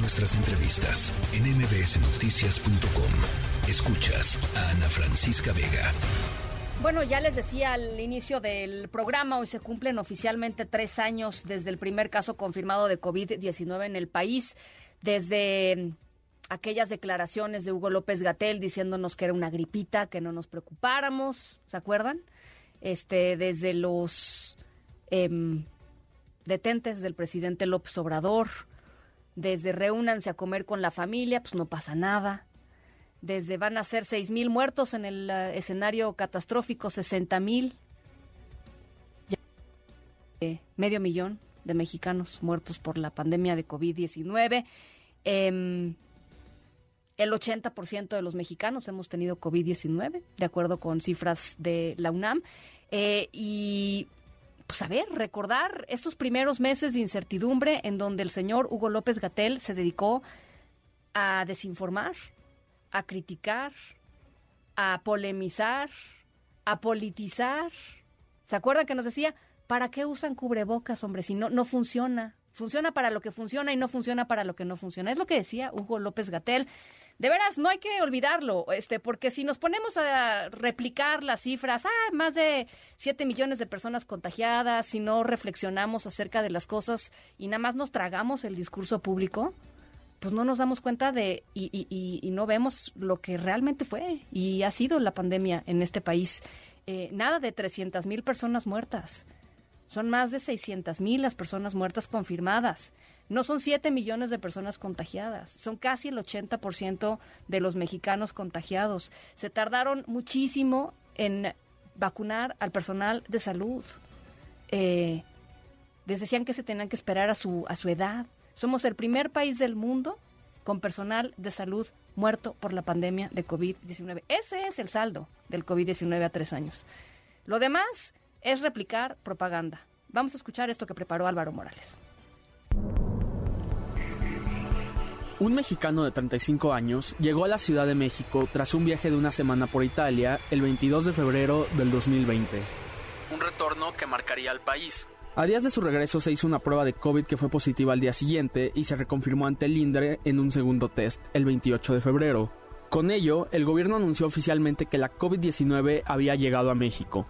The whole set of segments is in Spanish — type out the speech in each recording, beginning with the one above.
Nuestras entrevistas en mbsnoticias.com. Escuchas a Ana Francisca Vega. Bueno, ya les decía al inicio del programa, hoy se cumplen oficialmente tres años desde el primer caso confirmado de COVID-19 en el país, desde aquellas declaraciones de Hugo López Gatel diciéndonos que era una gripita, que no nos preocupáramos, ¿se acuerdan? Este, desde los em, detentes del presidente López Obrador, desde reúnanse a comer con la familia, pues no pasa nada. Desde van a ser seis mil muertos en el uh, escenario catastrófico, 60 mil. Eh, medio millón de mexicanos muertos por la pandemia de COVID-19. Eh, el 80% de los mexicanos hemos tenido COVID-19, de acuerdo con cifras de la UNAM. Eh, y pues a ver, recordar estos primeros meses de incertidumbre en donde el señor Hugo López Gatel se dedicó a desinformar, a criticar, a polemizar, a politizar. ¿Se acuerdan que nos decía, ¿para qué usan cubrebocas, hombre? Si no, no funciona. Funciona para lo que funciona y no funciona para lo que no funciona. Es lo que decía Hugo López Gatel. De veras, no hay que olvidarlo, este, porque si nos ponemos a replicar las cifras, ah, más de 7 millones de personas contagiadas, si no reflexionamos acerca de las cosas y nada más nos tragamos el discurso público, pues no nos damos cuenta de y, y, y no vemos lo que realmente fue y ha sido la pandemia en este país. Eh, nada de 300 mil personas muertas. Son más de 600 mil las personas muertas confirmadas. No son 7 millones de personas contagiadas, son casi el 80% de los mexicanos contagiados. Se tardaron muchísimo en vacunar al personal de salud. Eh, les decían que se tenían que esperar a su, a su edad. Somos el primer país del mundo con personal de salud muerto por la pandemia de COVID-19. Ese es el saldo del COVID-19 a tres años. Lo demás es replicar propaganda. Vamos a escuchar esto que preparó Álvaro Morales. Un mexicano de 35 años llegó a la Ciudad de México tras un viaje de una semana por Italia el 22 de febrero del 2020. Un retorno que marcaría al país. A días de su regreso se hizo una prueba de COVID que fue positiva al día siguiente y se reconfirmó ante el INDRE en un segundo test el 28 de febrero. Con ello, el gobierno anunció oficialmente que la COVID-19 había llegado a México.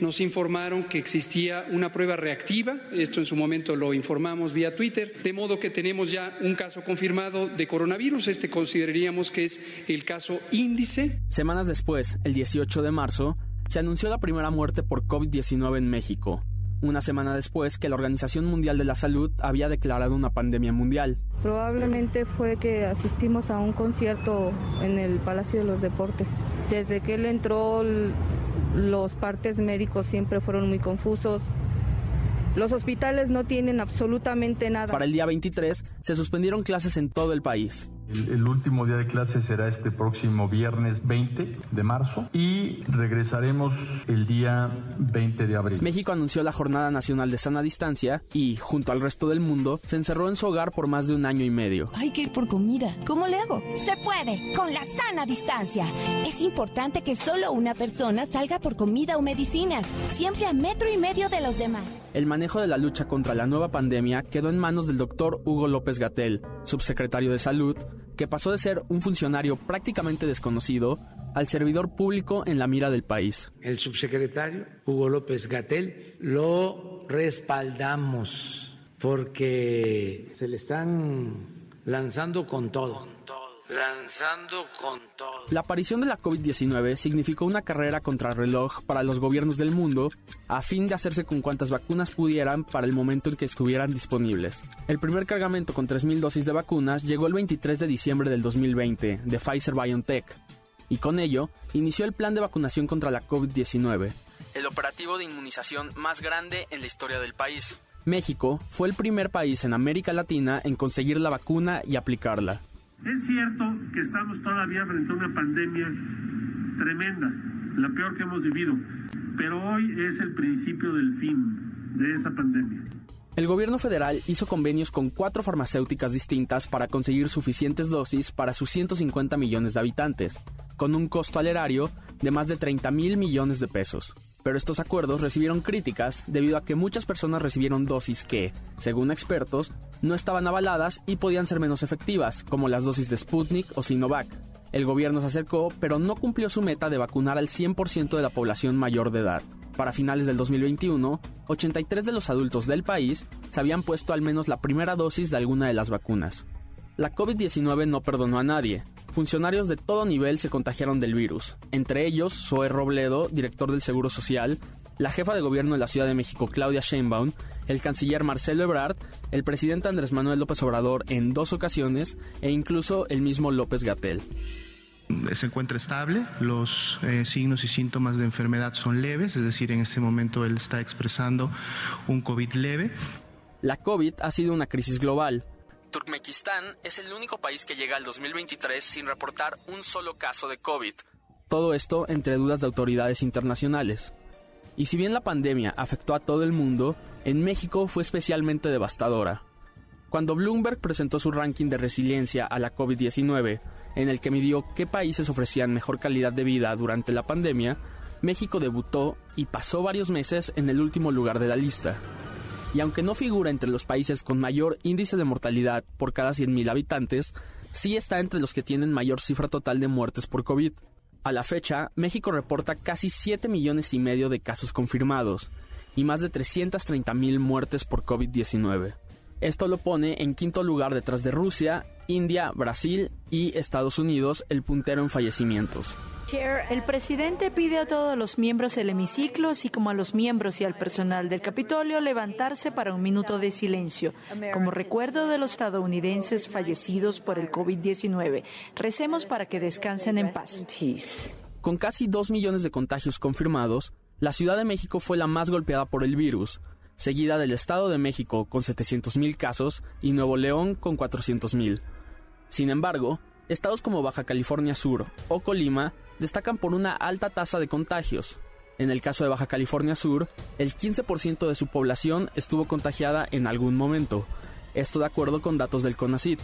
Nos informaron que existía una prueba reactiva, esto en su momento lo informamos vía Twitter, de modo que tenemos ya un caso confirmado de coronavirus, este consideraríamos que es el caso índice. Semanas después, el 18 de marzo, se anunció la primera muerte por COVID-19 en México, una semana después que la Organización Mundial de la Salud había declarado una pandemia mundial. Probablemente fue que asistimos a un concierto en el Palacio de los Deportes. Desde que él entró, los partes médicos siempre fueron muy confusos. Los hospitales no tienen absolutamente nada. Para el día 23 se suspendieron clases en todo el país. El, el, último día de clase será este próximo viernes 20 de marzo y regresaremos el día 20 de abril. México anunció la Jornada Nacional de Sana Distancia y, junto al resto del mundo, se encerró en su hogar por más de un año y medio. Hay que ir por comida. ¿Cómo le hago? Se puede, con la sana distancia. Es importante que solo una persona salga por comida o medicinas, siempre a metro y medio de los demás. El manejo de la lucha contra la nueva pandemia quedó en manos del doctor Hugo López Gatel, subsecretario de Salud, que pasó de ser un funcionario prácticamente desconocido al servidor público en la mira del país. El subsecretario Hugo López Gatel lo respaldamos porque se le están lanzando con todo. Lanzando con todo. La aparición de la COVID-19 significó una carrera contrarreloj para los gobiernos del mundo a fin de hacerse con cuantas vacunas pudieran para el momento en que estuvieran disponibles. El primer cargamento con 3.000 dosis de vacunas llegó el 23 de diciembre del 2020 de Pfizer BioNTech y con ello inició el plan de vacunación contra la COVID-19, el operativo de inmunización más grande en la historia del país. México fue el primer país en América Latina en conseguir la vacuna y aplicarla. Es cierto que estamos todavía frente a una pandemia tremenda, la peor que hemos vivido, pero hoy es el principio del fin de esa pandemia. El gobierno federal hizo convenios con cuatro farmacéuticas distintas para conseguir suficientes dosis para sus 150 millones de habitantes, con un costo al erario de más de 30 mil millones de pesos. Pero estos acuerdos recibieron críticas debido a que muchas personas recibieron dosis que, según expertos, no estaban avaladas y podían ser menos efectivas, como las dosis de Sputnik o Sinovac. El gobierno se acercó, pero no cumplió su meta de vacunar al 100% de la población mayor de edad. Para finales del 2021, 83 de los adultos del país se habían puesto al menos la primera dosis de alguna de las vacunas. La COVID-19 no perdonó a nadie, funcionarios de todo nivel se contagiaron del virus, entre ellos Zoe Robledo, director del Seguro Social, la jefa de gobierno de la Ciudad de México, Claudia Sheinbaum, el canciller Marcelo Ebrard, el presidente Andrés Manuel López Obrador en dos ocasiones e incluso el mismo López Gatel. Se encuentra estable, los eh, signos y síntomas de enfermedad son leves, es decir, en este momento él está expresando un COVID leve. La COVID ha sido una crisis global, Turkmenistán es el único país que llega al 2023 sin reportar un solo caso de COVID. Todo esto entre dudas de autoridades internacionales. Y si bien la pandemia afectó a todo el mundo, en México fue especialmente devastadora. Cuando Bloomberg presentó su ranking de resiliencia a la COVID-19, en el que midió qué países ofrecían mejor calidad de vida durante la pandemia, México debutó y pasó varios meses en el último lugar de la lista y aunque no figura entre los países con mayor índice de mortalidad por cada 100.000 habitantes, sí está entre los que tienen mayor cifra total de muertes por COVID. A la fecha, México reporta casi 7 millones y medio de casos confirmados y más de 330.000 muertes por COVID-19. Esto lo pone en quinto lugar detrás de Rusia, India, Brasil y Estados Unidos, el puntero en fallecimientos. El presidente pide a todos los miembros del hemiciclo, así como a los miembros y al personal del Capitolio, levantarse para un minuto de silencio, como recuerdo de los estadounidenses fallecidos por el COVID-19. Recemos para que descansen en paz. Con casi dos millones de contagios confirmados, la Ciudad de México fue la más golpeada por el virus, seguida del Estado de México con 700.000 casos y Nuevo León con 400.000. Sin embargo, estados como Baja California Sur o Colima destacan por una alta tasa de contagios. En el caso de Baja California Sur, el 15% de su población estuvo contagiada en algún momento, esto de acuerdo con datos del CONACIT.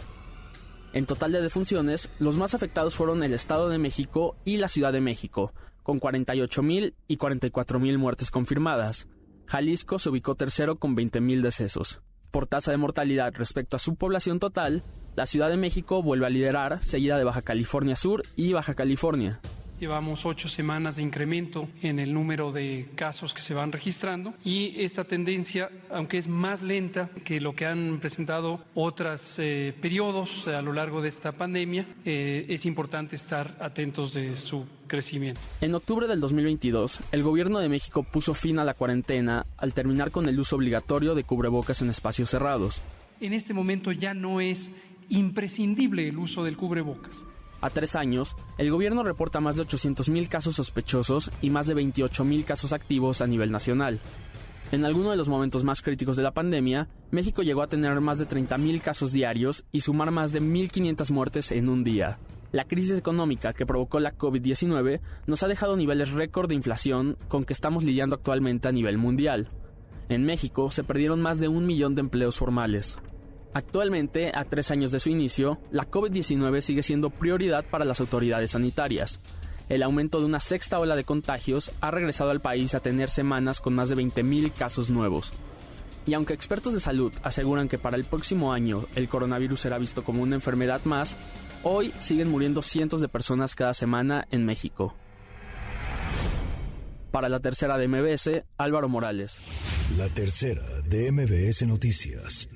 En total de defunciones, los más afectados fueron el Estado de México y la Ciudad de México, con 48.000 y 44.000 muertes confirmadas. Jalisco se ubicó tercero con 20.000 decesos. Por tasa de mortalidad respecto a su población total, la Ciudad de México vuelve a liderar, seguida de Baja California Sur y Baja California. Llevamos ocho semanas de incremento en el número de casos que se van registrando y esta tendencia, aunque es más lenta que lo que han presentado otros eh, periodos a lo largo de esta pandemia, eh, es importante estar atentos de su crecimiento. En octubre del 2022, el gobierno de México puso fin a la cuarentena al terminar con el uso obligatorio de cubrebocas en espacios cerrados. En este momento ya no es imprescindible el uso del cubrebocas a tres años, el gobierno reporta más de 800.000 casos sospechosos y más de 28.000 casos activos a nivel nacional. En alguno de los momentos más críticos de la pandemia, México llegó a tener más de 30.000 casos diarios y sumar más de 1.500 muertes en un día. La crisis económica que provocó la COVID-19 nos ha dejado niveles récord de inflación con que estamos lidiando actualmente a nivel mundial. En México se perdieron más de un millón de empleos formales. Actualmente, a tres años de su inicio, la COVID-19 sigue siendo prioridad para las autoridades sanitarias. El aumento de una sexta ola de contagios ha regresado al país a tener semanas con más de 20.000 casos nuevos. Y aunque expertos de salud aseguran que para el próximo año el coronavirus será visto como una enfermedad más, hoy siguen muriendo cientos de personas cada semana en México. Para la tercera de MBS, Álvaro Morales. La tercera de MBS Noticias.